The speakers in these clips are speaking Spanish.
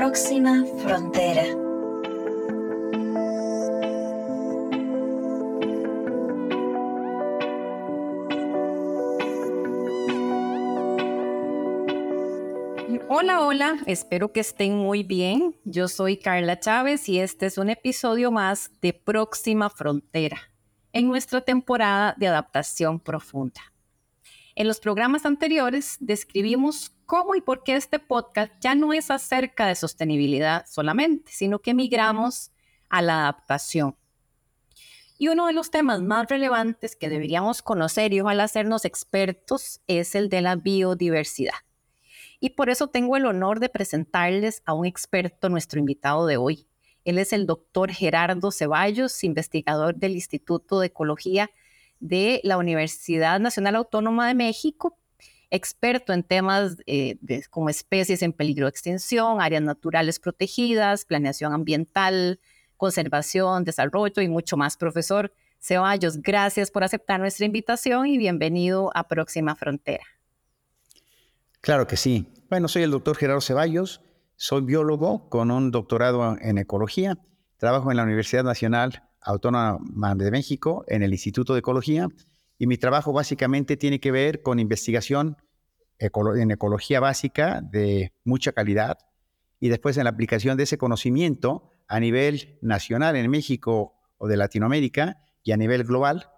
próxima frontera. Hola, hola, espero que estén muy bien. Yo soy Carla Chávez y este es un episodio más de Próxima Frontera en nuestra temporada de adaptación profunda. En los programas anteriores describimos cómo y por qué este podcast ya no es acerca de sostenibilidad solamente, sino que migramos a la adaptación. Y uno de los temas más relevantes que deberíamos conocer y ojalá hacernos expertos es el de la biodiversidad. Y por eso tengo el honor de presentarles a un experto, nuestro invitado de hoy. Él es el doctor Gerardo Ceballos, investigador del Instituto de Ecología de la Universidad Nacional Autónoma de México, experto en temas eh, como especies en peligro de extinción, áreas naturales protegidas, planeación ambiental, conservación, desarrollo y mucho más. Profesor Ceballos, gracias por aceptar nuestra invitación y bienvenido a Próxima Frontera. Claro que sí. Bueno, soy el doctor Gerardo Ceballos, soy biólogo con un doctorado en ecología, trabajo en la Universidad Nacional Autónoma de México en el Instituto de Ecología y mi trabajo básicamente tiene que ver con investigación en ecología básica de mucha calidad y después en la aplicación de ese conocimiento a nivel nacional en México o de Latinoamérica y a nivel global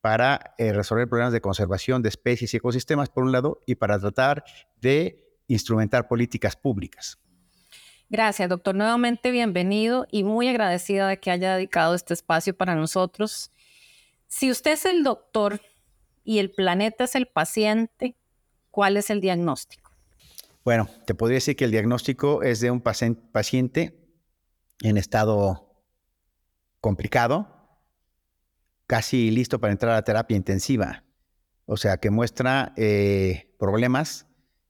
para eh, resolver problemas de conservación de especies y ecosistemas, por un lado, y para tratar de instrumentar políticas públicas. Gracias, doctor. Nuevamente bienvenido y muy agradecida de que haya dedicado este espacio para nosotros. Si usted es el doctor y el planeta es el paciente, ¿cuál es el diagnóstico? Bueno, te podría decir que el diagnóstico es de un paciente en estado complicado, casi listo para entrar a terapia intensiva. O sea, que muestra eh, problemas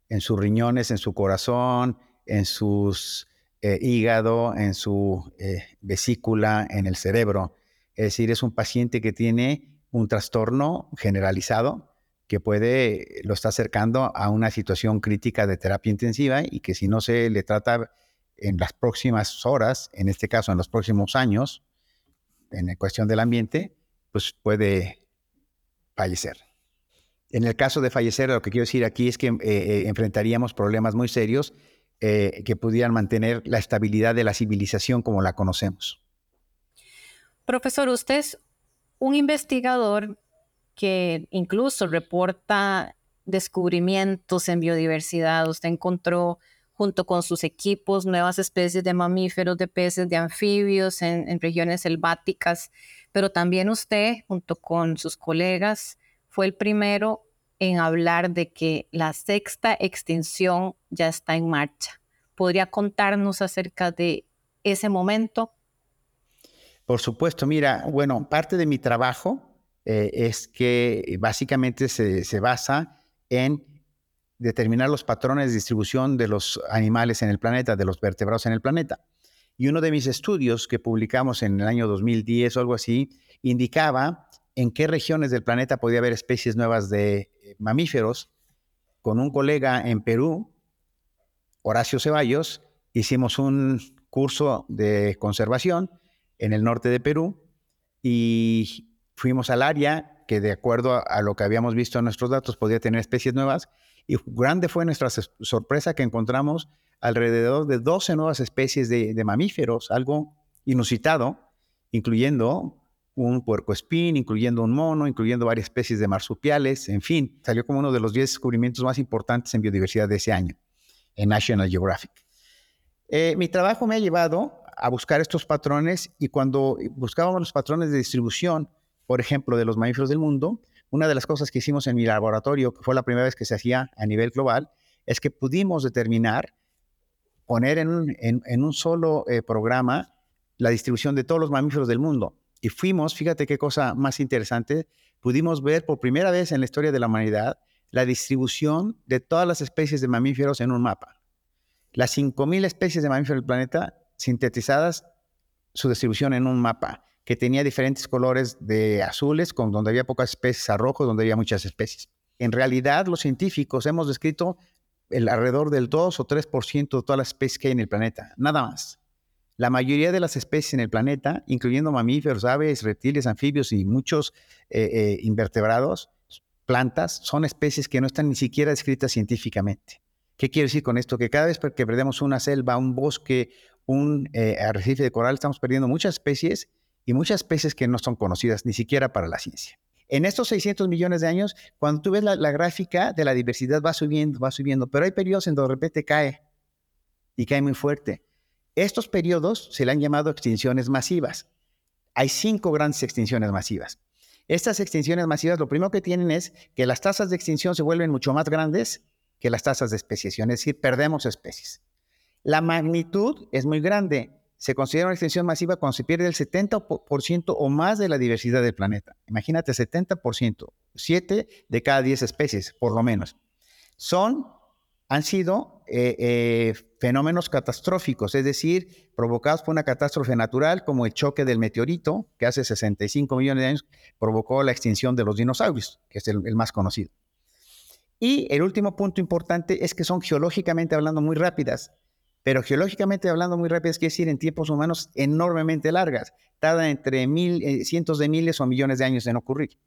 en sus riñones, en su corazón, en sus eh, hígado, en su eh, vesícula, en el cerebro. Es decir, es un paciente que tiene un trastorno generalizado que puede, lo está acercando a una situación crítica de terapia intensiva y que si no se le trata en las próximas horas, en este caso en los próximos años, en cuestión del ambiente, pues puede fallecer. En el caso de fallecer, lo que quiero decir aquí es que eh, eh, enfrentaríamos problemas muy serios eh, que pudieran mantener la estabilidad de la civilización como la conocemos. Profesor, usted es un investigador que incluso reporta descubrimientos en biodiversidad. Usted encontró junto con sus equipos nuevas especies de mamíferos, de peces, de anfibios en regiones selváticas pero también usted, junto con sus colegas, fue el primero en hablar de que la sexta extinción ya está en marcha. ¿Podría contarnos acerca de ese momento? Por supuesto, mira, bueno, parte de mi trabajo eh, es que básicamente se, se basa en determinar los patrones de distribución de los animales en el planeta, de los vertebrados en el planeta. Y uno de mis estudios que publicamos en el año 2010 o algo así, indicaba en qué regiones del planeta podía haber especies nuevas de eh, mamíferos. Con un colega en Perú, Horacio Ceballos, hicimos un curso de conservación en el norte de Perú y fuimos al área que de acuerdo a, lo que habíamos visto en nuestros datos podía tener especies nuevas y grande fue nuestra sorpresa que encontramos alrededor de 12 nuevas especies de, mamíferos, algo inusitado, incluyendo un puercoespín, incluyendo un mono, incluyendo varias especies de marsupiales, en fin, salió como uno de los 10 descubrimientos más importantes en biodiversidad de ese año en National Geographic. Eh, mi trabajo me ha llevado a buscar estos patrones y cuando buscábamos los patrones de distribución, por ejemplo, de los mamíferos del mundo, una de las cosas que hicimos en mi laboratorio, que fue la primera vez que se hacía a nivel global, es que pudimos determinar poner en un, solo eh, programa la distribución de todos los mamíferos del mundo. Y fuimos, fíjate qué cosa más interesante, pudimos ver por primera vez en la historia de la humanidad la distribución de todas las especies de mamíferos en un mapa. Las 5.000 especies de mamíferos del planeta sintetizadas, su distribución en un mapa que tenía diferentes colores de azules, donde había pocas especies, a rojo, donde había muchas especies. En realidad, los científicos hemos descrito el alrededor del 2 o 3% de todas las especies que hay en el planeta, nada más. La mayoría de las especies en el planeta, incluyendo mamíferos, aves, reptiles, anfibios y muchos eh, eh, invertebrados, plantas, son especies que no están ni siquiera descritas científicamente. ¿Qué quiero decir con esto? Que cada vez que perdemos una selva, un bosque, un eh, arrecife de coral, estamos perdiendo muchas especies y muchas especies que no son conocidas ni siquiera para la ciencia. En estos 600 millones de años, cuando tú ves la, gráfica de la diversidad va subiendo, va subiendo, pero hay periodos en donde de repente cae y cae muy fuerte. Estos periodos se le han llamado extinciones masivas. Hay cinco grandes extinciones masivas. Estas extinciones masivas lo primero que tienen es que las tasas de extinción se vuelven mucho más grandes que las tasas de especiación, es decir, perdemos especies. La magnitud es muy grande. Se considera una extinción masiva cuando se pierde el 70% o más de la diversidad del planeta. Imagínate, 70%, 7 de cada 10 especies, por lo menos. Son, han sido eh, eh, fenómenos catastróficos, es decir, provocados por una catástrofe natural como el choque del meteorito, que hace 65 millones de años provocó la extinción de los dinosaurios, que es el más conocido. Y el último punto importante es que son geológicamente hablando muy rápidas, pero geológicamente hablando muy rápidas quiere decir en tiempos humanos enormemente largas, tardan entre mil, eh, cientos de miles o millones de años en ocurrir.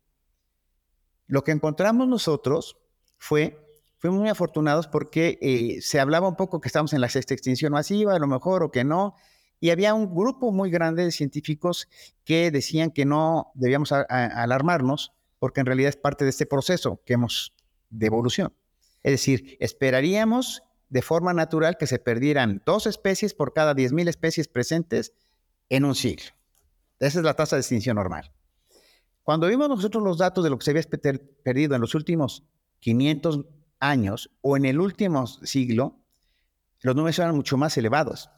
Lo que encontramos nosotros fue, fuimos muy afortunados porque eh, se hablaba un poco que estamos en la sexta extinción masiva, a lo mejor o que no, y había un grupo muy grande de científicos que decían que no debíamos alarmarnos porque en realidad es parte de este proceso que hemos de evolución. Es decir, esperaríamos de forma natural que se perdieran dos especies por cada 10.000 especies presentes en un siglo. Esa es la tasa de extinción normal. Cuando vimos nosotros los datos de lo que se había perdido en los últimos 500 años o en el último siglo, los números eran mucho más elevados.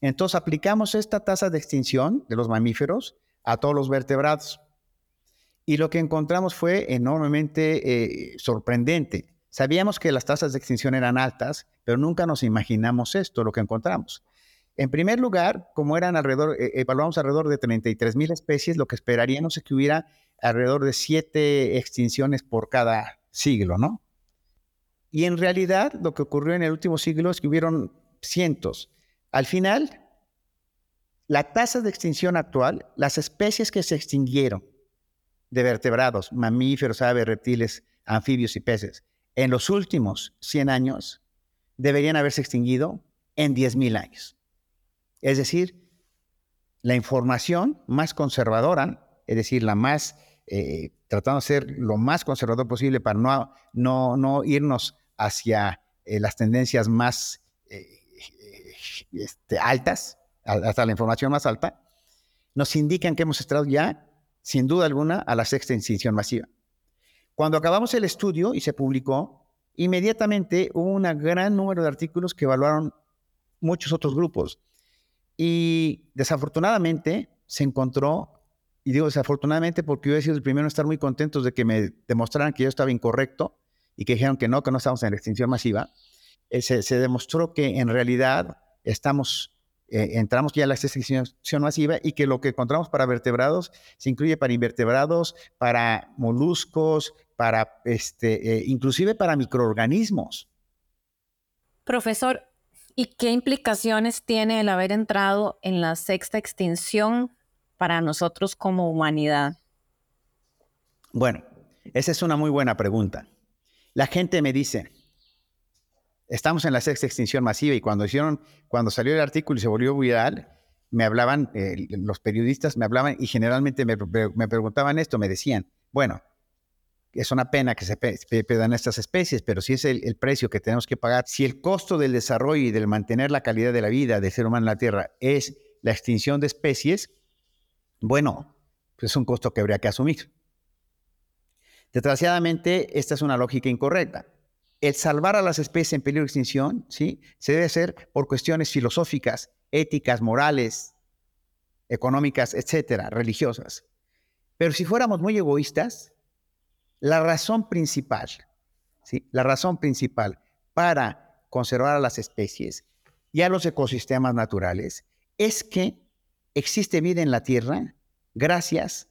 Entonces aplicamos esta tasa de extinción de los mamíferos a todos los vertebrados. Y lo que encontramos fue enormemente eh, sorprendente. Sabíamos que las tasas de extinción eran altas, pero nunca nos imaginamos esto, lo que encontramos. En primer lugar, como eran alrededor, eh, evaluamos alrededor de 33 mil especies, lo que esperaríamos es que hubiera alrededor de siete extinciones por cada siglo, ¿no? Y en realidad lo que ocurrió en el último siglo es que hubieron cientos. Al final, la tasa de extinción actual, las especies que se extinguieron de vertebrados, mamíferos, aves, reptiles, anfibios y peces, en los últimos 100 años deberían haberse extinguido en 10.000 años. Es decir, la información más conservadora, es decir, la más, eh, tratando de ser lo más conservador posible para no, no, no irnos hacia eh, las tendencias más eh, este, altas, hasta la información más alta, nos indican que hemos estado ya sin duda alguna, a la sexta extinción masiva. Cuando acabamos el estudio y se publicó, inmediatamente hubo un gran número de artículos que evaluaron muchos otros grupos. Y desafortunadamente se encontró, y digo desafortunadamente porque yo he sido el primero en estar muy contentos de que me demostraran que yo estaba incorrecto y que dijeron que no, que no estábamos en la extinción masiva, eh, se demostró que en realidad estamos eh, entramos ya a la extinción masiva y que lo que encontramos para vertebrados se incluye para invertebrados, para moluscos, para este, eh, inclusive para microorganismos. Profesor, ¿y qué implicaciones tiene el haber entrado en la sexta extinción para nosotros como humanidad? Bueno, esa es una muy buena pregunta. La gente me dice, estamos en la sexta extinción masiva y cuando hicieron, cuando salió el artículo y se volvió viral, me hablaban, eh, los periodistas me hablaban y generalmente me, preguntaban esto, me decían, bueno, es una pena que se pierdan estas especies, pero si es el, precio que tenemos que pagar, si el costo del desarrollo y del mantener la calidad de la vida del ser humano en la Tierra es la extinción de especies, bueno, pues es un costo que habría que asumir. Desgraciadamente, esta es una lógica incorrecta el salvar a las especies en peligro de extinción, ¿sí? Se debe hacer por cuestiones filosóficas, éticas, morales, económicas, etcétera, religiosas. Pero si fuéramos muy egoístas, la razón principal, ¿sí? La razón principal para conservar a las especies y a los ecosistemas naturales es que existe vida en la Tierra gracias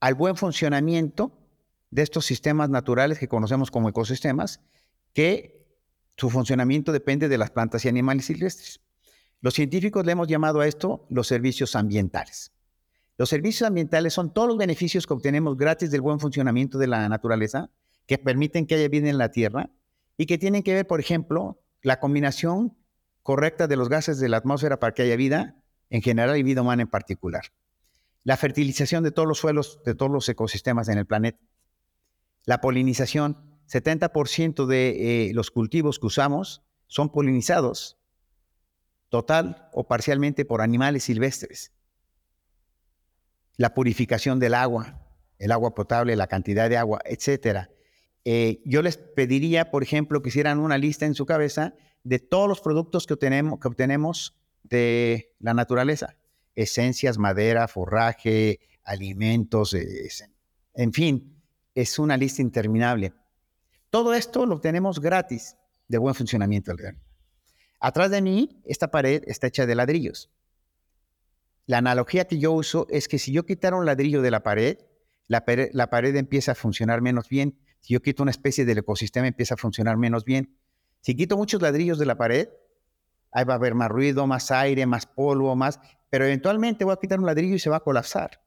al buen funcionamiento de estos sistemas naturales que conocemos como ecosistemas, que su funcionamiento depende de las plantas y animales silvestres. Los científicos le hemos llamado a esto los servicios ambientales. Los servicios ambientales son todos los beneficios que obtenemos gratis del buen funcionamiento de la naturaleza, que permiten que haya vida en la Tierra y que tienen que ver, por ejemplo, la combinación correcta de los gases de la atmósfera para que haya vida en general y vida humana en particular. La fertilización de todos los suelos, de todos los ecosistemas en el planeta. La polinización, 70% de eh, los cultivos que usamos son polinizados total o parcialmente por animales silvestres la purificación del agua, el agua potable, la cantidad de agua, etcétera. Eh, yo les pediría, por ejemplo, que hicieran una lista en su cabeza de todos los productos que obtenemos, que obtenemos de la naturaleza. Esencias, madera, forraje, alimentos, en fin, es una lista interminable. Todo esto lo obtenemos gratis de buen funcionamiento. Atrás de mí, esta pared está hecha de ladrillos. La analogía que yo uso es que si yo quitara un ladrillo de la pared, la pared, empieza a funcionar menos bien. Si yo quito una especie del ecosistema, empieza a funcionar menos bien. Si quito muchos ladrillos de la pared, ahí va a haber más ruido, más aire, más polvo, más, pero eventualmente voy a quitar un ladrillo y se va a colapsar.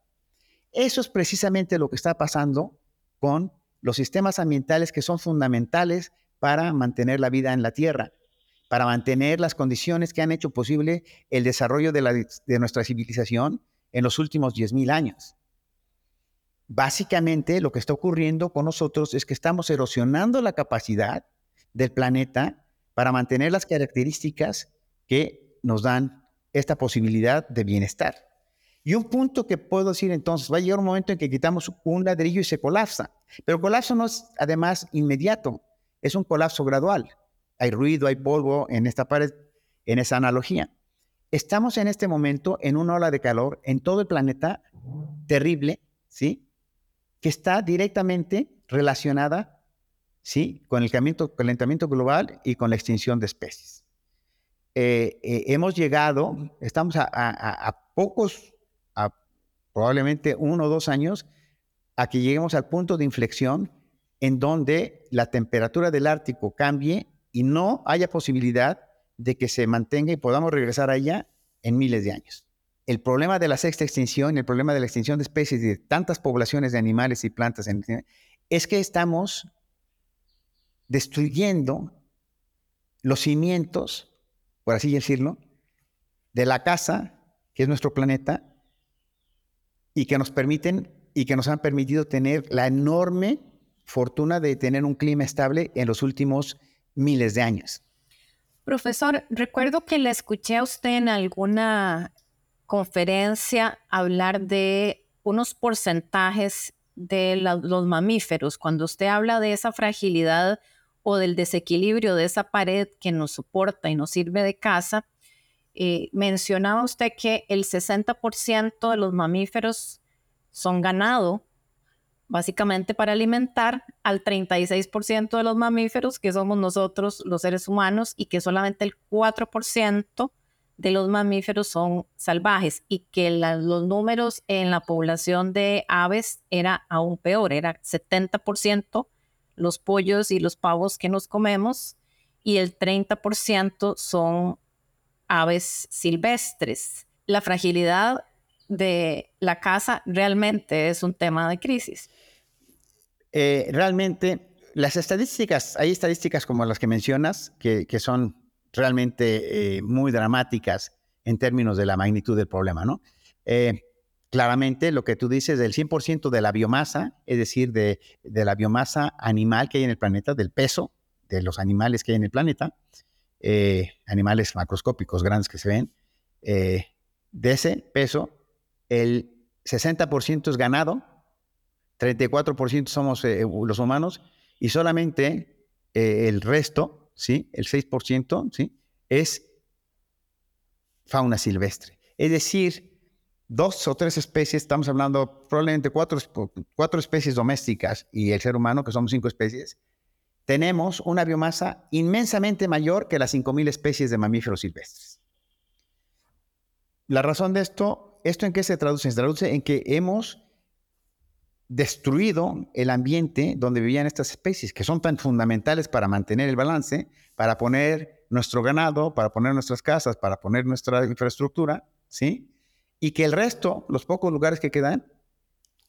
Eso es precisamente lo que está pasando con los sistemas ambientales que son fundamentales para mantener la vida en la Tierra para mantener las condiciones que han hecho posible el desarrollo de, nuestra civilización en los últimos 10.000 años. Básicamente lo que está ocurriendo con nosotros es que estamos erosionando la capacidad del planeta para mantener las características que nos dan esta posibilidad de bienestar. Y un punto que puedo decir entonces, va a llegar un momento en que quitamos un ladrillo y se colapsa. Pero el colapso no es además inmediato, es un colapso gradual hay ruido, hay polvo en esta pared, en esa analogía. Estamos en este momento en una ola de calor en todo el planeta terrible, ¿sí? Que está directamente relacionada, ¿sí? Con el calentamiento global y con la extinción de especies. Eh, eh, hemos llegado, estamos a, pocos, a probablemente uno o dos años, a que lleguemos al punto de inflexión en donde la temperatura del Ártico cambie y no haya posibilidad de que se mantenga y podamos regresar allá en miles de años. El problema de la sexta extinción, el problema de la extinción de especies y de tantas poblaciones de animales y plantas es que estamos destruyendo los cimientos, por así decirlo, de la casa, que es nuestro planeta, y que nos permiten y que nos han permitido tener la enorme fortuna de tener un clima estable en los últimos miles de años. Profesor, recuerdo que le escuché a usted en alguna conferencia hablar de unos porcentajes de los mamíferos. Cuando usted habla de esa fragilidad o del desequilibrio de esa pared que nos soporta y nos sirve de casa, eh, mencionaba usted que el 60% de los mamíferos son ganado básicamente para alimentar al 36% de los mamíferos, que somos nosotros los seres humanos, y que solamente el 4% de los mamíferos son salvajes y que los números en la población de aves era aún peor, era 70% los pollos y los pavos que nos comemos y el 30% son aves silvestres. La fragilidad de la casa realmente es un tema de crisis. Eh, realmente, las estadísticas, hay estadísticas como las que mencionas, que, son realmente eh, muy dramáticas en términos de la magnitud del problema, ¿no? Eh, claramente, lo que tú dices del 100% de la biomasa, es decir, de, de, la biomasa animal que hay en el planeta, del peso de los animales que hay en el planeta, animales macroscópicos grandes que se ven, de ese peso, el 60% es ganado, 34% somos eh, los humanos y solamente eh, el resto, ¿sí? el 6%, ¿sí? es fauna silvestre. Es decir, dos o tres especies, estamos hablando probablemente cuatro, cuatro especies domésticas y el ser humano, que somos cinco especies, tenemos una biomasa inmensamente mayor que las 5.000 especies de mamíferos silvestres. La razón de esto ¿Esto en qué se traduce? Se traduce en que hemos destruido el ambiente donde vivían estas especies, que son tan fundamentales para mantener el balance, para poner nuestro ganado, para poner nuestras casas, para poner nuestra infraestructura, ¿sí? Y que el resto, los pocos lugares que quedan,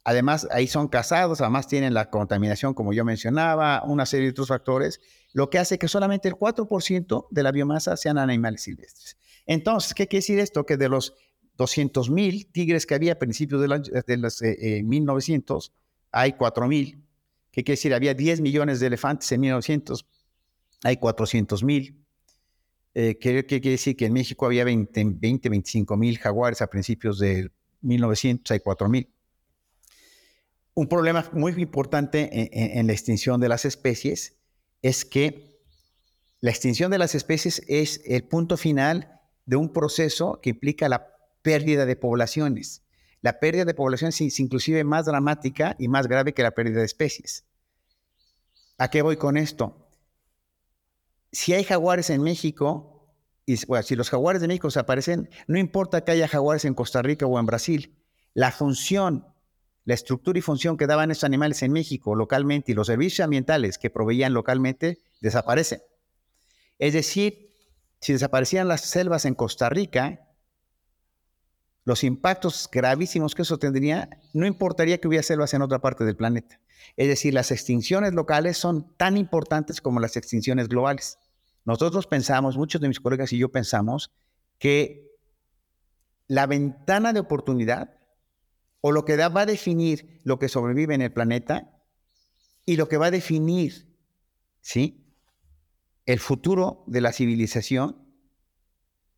además ahí son casados, además tienen la contaminación, como yo mencionaba, una serie de otros factores, lo que hace que solamente el 4% de la biomasa sean animales silvestres. Entonces, ¿qué quiere decir esto? Que de los 200 mil tigres que había a principios de, los 1900, eh, eh, hay 4 mil. ¿Qué quiere decir? Había 10 millones de elefantes en 1900, hay 400 mil. Eh, ¿qué, quiere decir? Que en México había 20, 20 25 mil jaguares a principios de 1900, hay 4 mil. Un problema muy importante en la extinción de las especies es que la extinción de las especies es el punto final de un proceso que implica la pérdida de poblaciones. La pérdida de poblaciones es inclusive más dramática y más grave que la pérdida de especies. ¿A qué voy con esto? Si hay jaguares en México, y si los jaguares de México desaparecen, no importa que haya jaguares en Costa Rica o en Brasil, la función, la estructura y función que daban esos animales en México localmente y los servicios ambientales que proveían localmente desaparecen. Es decir, si desaparecían las selvas en Costa Rica, los impactos gravísimos que eso tendría, no importaría que hubiera selvas en otra parte del planeta. Es decir, las extinciones locales son tan importantes como las extinciones globales. Nosotros pensamos, muchos de mis colegas y yo pensamos, que la ventana de oportunidad o lo que va a definir lo que sobrevive en el planeta y lo que va a definir, ¿sí? El futuro de la civilización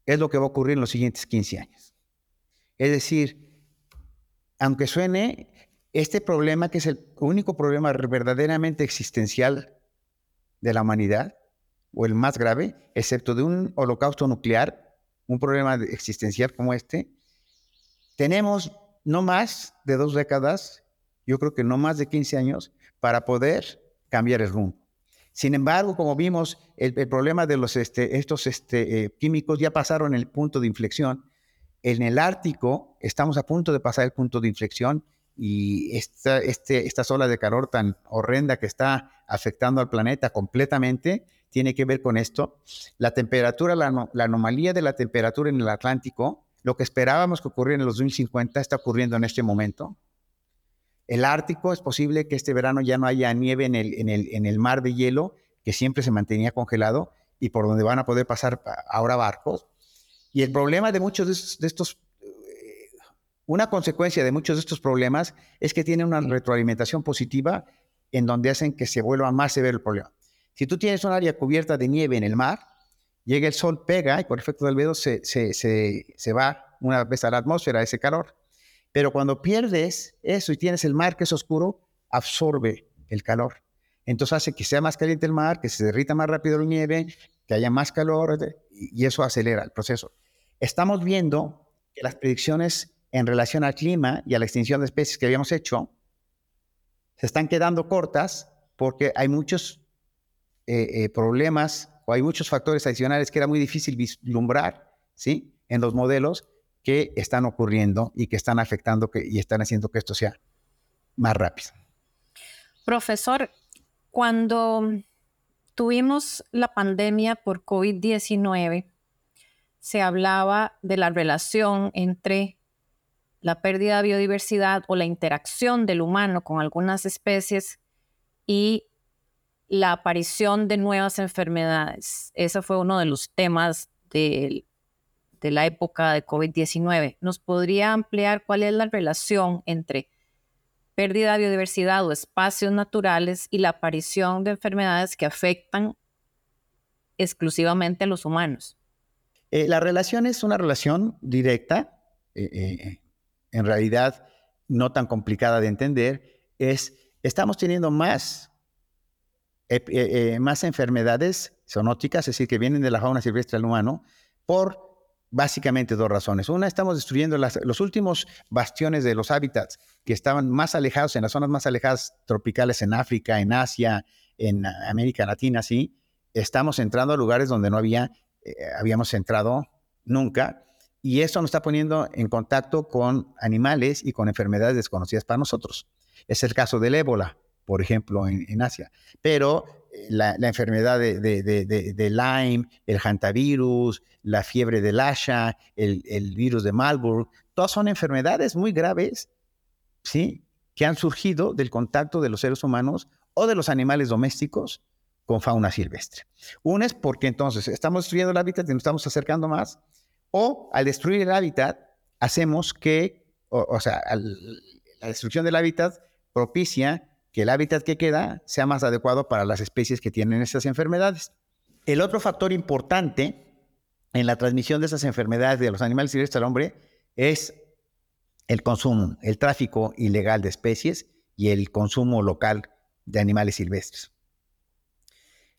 es lo que va a ocurrir en los siguientes 15 años. Es decir, aunque suene, este problema, que es el único problema verdaderamente existencial de la humanidad, o el más grave, excepto de un holocausto nuclear, un problema existencial como este, tenemos no más de dos décadas, yo creo que no más de 15 años, para poder cambiar el rumbo. Sin embargo, como vimos, el, problema de los, este, estos este, eh, químicos ya pasaron el punto de inflexión en el Ártico estamos a punto de pasar el punto de inflexión y esta, este, esta ola de calor tan horrenda que está afectando al planeta completamente tiene que ver con esto. La temperatura, la, anomalía de la temperatura en el Atlántico, lo que esperábamos que ocurriera en los 2050 está ocurriendo en este momento. El Ártico es posible que este verano ya no haya nieve en el, en el, en el mar de hielo, que siempre se mantenía congelado y por donde van a poder pasar ahora barcos. Y el problema de muchos de estos, eh, una consecuencia de muchos de estos problemas es que tienen una retroalimentación positiva en donde hacen que se vuelva más severo el problema. Si tú tienes un área cubierta de nieve en el mar, llega el sol, pega y por efecto del albedo se, se, se, va una vez a la atmósfera ese calor. Pero cuando pierdes eso y tienes el mar que es oscuro, absorbe el calor. Entonces hace que sea más caliente el mar, que se derrita más rápido la nieve, que haya más calor y eso acelera el proceso. Estamos viendo que las predicciones en relación al clima y a la extinción de especies que habíamos hecho se están quedando cortas porque hay muchos eh, eh, problemas o hay muchos factores adicionales que era muy difícil vislumbrar ¿sí? en los modelos que están ocurriendo y que están afectando que, y están haciendo que esto sea más rápido. Profesor, cuando tuvimos la pandemia por COVID-19, se hablaba de la relación entre la pérdida de biodiversidad o la interacción del humano con algunas especies y la aparición de nuevas enfermedades. Ese fue uno de los temas de, de la época de COVID-19. ¿Nos podría ampliar cuál es la relación entre pérdida de biodiversidad o espacios naturales y la aparición de enfermedades que afectan exclusivamente a los humanos? Eh, la relación es una relación directa, eh, eh, en realidad no tan complicada de entender, es estamos teniendo más, más enfermedades zoonóticas, es decir, que vienen de la fauna silvestre al humano, por básicamente dos razones. Una, estamos destruyendo los últimos bastiones de los hábitats que estaban más alejados, en las zonas más alejadas tropicales en África, en Asia, en América Latina, sí. Estamos entrando a lugares donde no eh, habíamos entrado nunca. Y eso nos está poniendo en contacto con animales y con enfermedades desconocidas para nosotros. Es el caso del ébola, por ejemplo, en, Asia. Pero eh, la, enfermedad de, Lyme, el hantavirus, la fiebre del Asha, el, el virus de Marburg, todas son enfermedades muy graves, ¿sí? Que han surgido del contacto de los seres humanos o de los animales domésticos con fauna silvestre. Una es porque entonces estamos destruyendo el hábitat y nos estamos acercando más, o al destruir el hábitat, hacemos que, o, sea, la destrucción del hábitat propicia que el hábitat que queda sea más adecuado para las especies que tienen estas enfermedades. El otro factor importante en la transmisión de esas enfermedades de los animales silvestres al hombre es el consumo, el tráfico ilegal de especies y el consumo local de animales silvestres.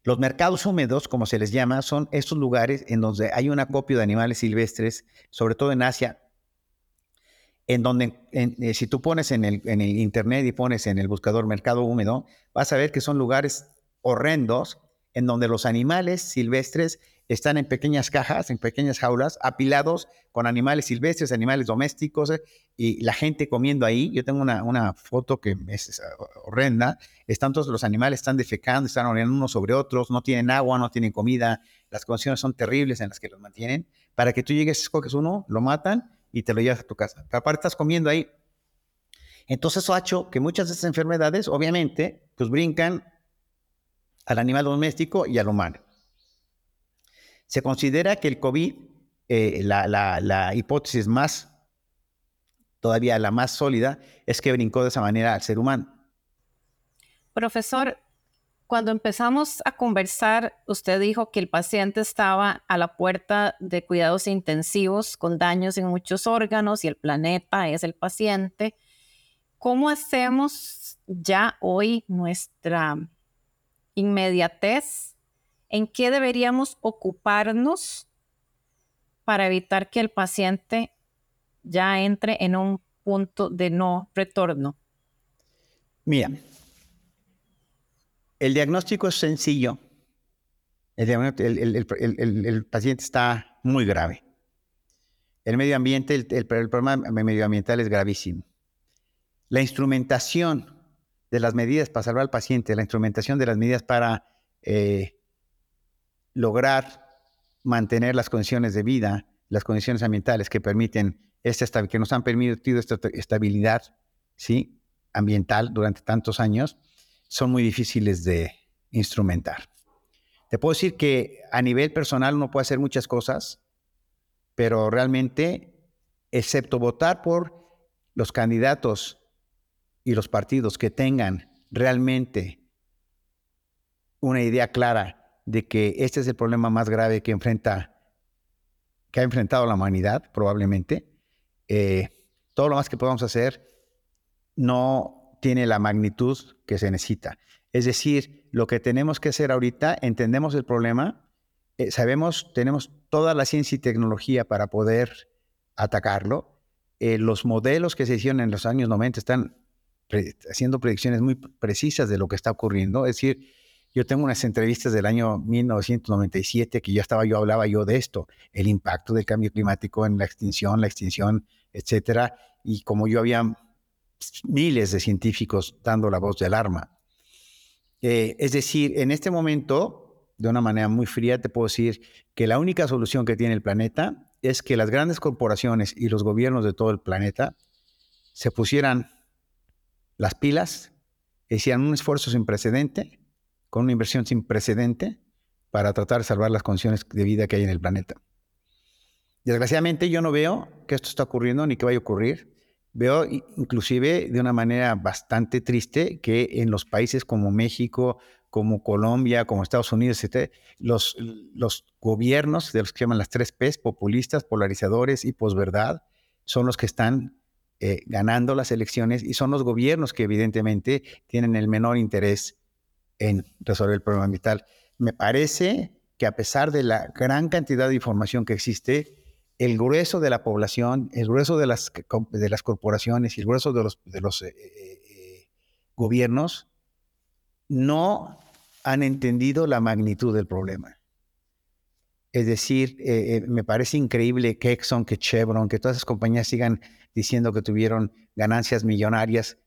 Los mercados húmedos, como se les llama, son estos lugares en donde hay un acopio de animales silvestres, sobre todo en Asia, en donde eh, si tú pones en el, internet y pones en el buscador mercado húmedo, vas a ver que son lugares horrendos en donde los animales silvestres están en pequeñas cajas, en pequeñas jaulas, apilados con animales silvestres, animales domésticos, y la gente comiendo ahí. Yo tengo una, foto que es horrenda. Están todos los animales, están defecando, están orinando unos sobre otros, no tienen agua, no tienen comida. Las condiciones son terribles en las que los mantienen. Para que tú llegues, escoges uno, lo matan y te lo llevas a tu casa. Aparte estás comiendo ahí. Entonces eso ha hecho que muchas de estas enfermedades, obviamente, pues brincan al animal doméstico y al humano. Se considera que el COVID, eh, la, hipótesis más, todavía la más sólida, es que brincó de esa manera al ser humano. Profesor, cuando empezamos a conversar, usted dijo que el paciente estaba a la puerta de cuidados intensivos con daños en muchos órganos y el planeta es el paciente. ¿Cómo hacemos ya hoy nuestra inmediatez en qué deberíamos ocuparnos para evitar que el paciente ya entre en un punto de no retorno? Mira, el diagnóstico es sencillo. El, paciente está muy grave. El medio ambiente, el, problema medioambiental es gravísimo. La instrumentación de las medidas para salvar al paciente, la instrumentación de las medidas para eh, lograr mantener las condiciones de vida, las condiciones ambientales que permiten esta que nos han permitido esta estabilidad ¿sí? ambiental durante tantos años, son muy difíciles de instrumentar. Te puedo decir que a nivel personal uno puede hacer muchas cosas, pero realmente, excepto votar por los candidatos y los partidos que tengan realmente una idea clara de que este es el problema más grave que enfrenta, que ha enfrentado la humanidad, probablemente. Eh, todo lo más que podamos hacer no tiene la magnitud que se necesita. Es decir, lo que tenemos que hacer ahorita, entendemos el problema, eh, sabemos, tenemos toda la ciencia y tecnología para poder atacarlo. Eh, los modelos que se hicieron en los años 90 están haciendo predicciones muy precisas de lo que está ocurriendo. Es decir, yo tengo unas entrevistas del año 1997 que ya estaba yo, hablaba yo de esto, el impacto del cambio climático en la extinción, la extinción, etcétera. Y como yo había miles de científicos dando la voz de alarma. Eh, es decir, en este momento, de una manera muy fría, te puedo decir que la única solución que tiene el planeta es que las grandes corporaciones y los gobiernos de todo el planeta se pusieran las pilas, hicieran un esfuerzo sin precedente con una inversión sin precedente para tratar de salvar las condiciones de vida que hay en el planeta. Desgraciadamente yo no veo que esto está ocurriendo ni que vaya a ocurrir. Veo inclusive de una manera bastante triste que en los países como México, como Colombia, como Estados Unidos, los, los gobiernos de los que llaman las tres P's, populistas, polarizadores y posverdad, son los que están eh, ganando las elecciones y son los gobiernos que evidentemente tienen el menor interés en resolver el problema ambiental. Me parece que a pesar de la gran cantidad de información que existe, el grueso de la población, el grueso de las, de las corporaciones y el grueso de los, de los eh, eh, eh, gobiernos no han entendido la magnitud del problema. Es decir, me parece increíble que Exxon, que Chevron, que todas esas compañías sigan diciendo que tuvieron ganancias millonarias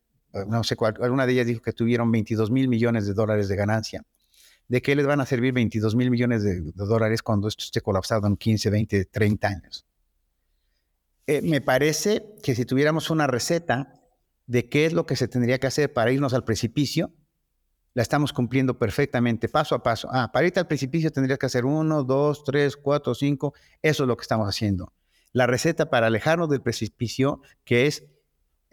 no sé cuál, alguna de ellas dijo que tuvieron 22 mil millones de dólares de ganancia. ¿De qué les van a servir 22 mil millones de, dólares cuando esto esté colapsado en 15, 20, 30 años? Eh, me parece que si tuviéramos una receta de qué es lo que se tendría que hacer para irnos al precipicio, la estamos cumpliendo perfectamente, paso a paso. Ah, para irte al precipicio tendrías que hacer uno, dos, tres, cuatro, cinco. Eso es lo que estamos haciendo. La receta para alejarnos del precipicio, que es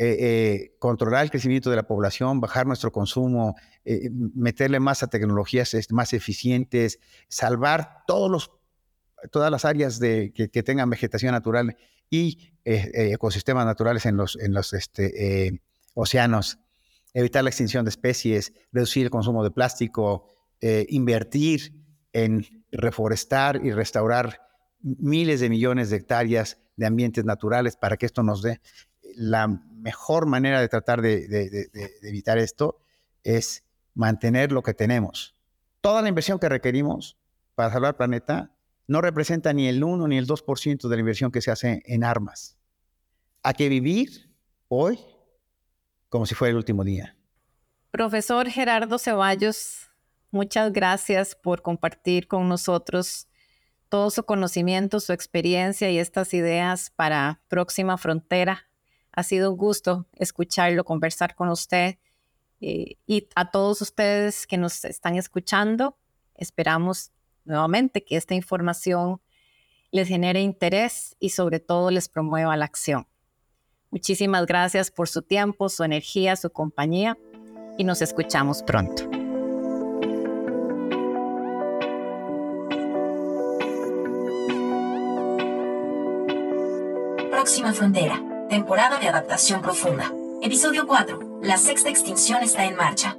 eh, eh, controlar el crecimiento de la población, bajar nuestro consumo, eh, meterle más a tecnologías más eficientes, salvar todos los, todas las áreas que, tengan vegetación natural y ecosistemas naturales en los, en los este, océanos evitar la extinción de especies, reducir el consumo de plástico, invertir en reforestar y restaurar miles de millones de hectáreas de ambientes naturales para que esto nos dé. La mejor manera de tratar de, evitar esto es mantener lo que tenemos. Toda la inversión que requerimos para salvar el planeta no representa ni el 1 ni el 2% de la inversión que se hace en armas. Hay que vivir hoy como si fuera el último día. Profesor Gerardo Ceballos, muchas gracias por compartir con nosotros todo su conocimiento, su experiencia y estas ideas para Próxima Frontera. Ha sido un gusto escucharlo, conversar con usted eh, y a todos ustedes que nos están escuchando. Esperamos nuevamente que esta información les genere interés y sobre todo les promueva la acción. Muchísimas gracias por su tiempo, su energía, su compañía y nos escuchamos pronto. Próxima Frontera, temporada de adaptación profunda. Episodio 4. La sexta extinción está en marcha.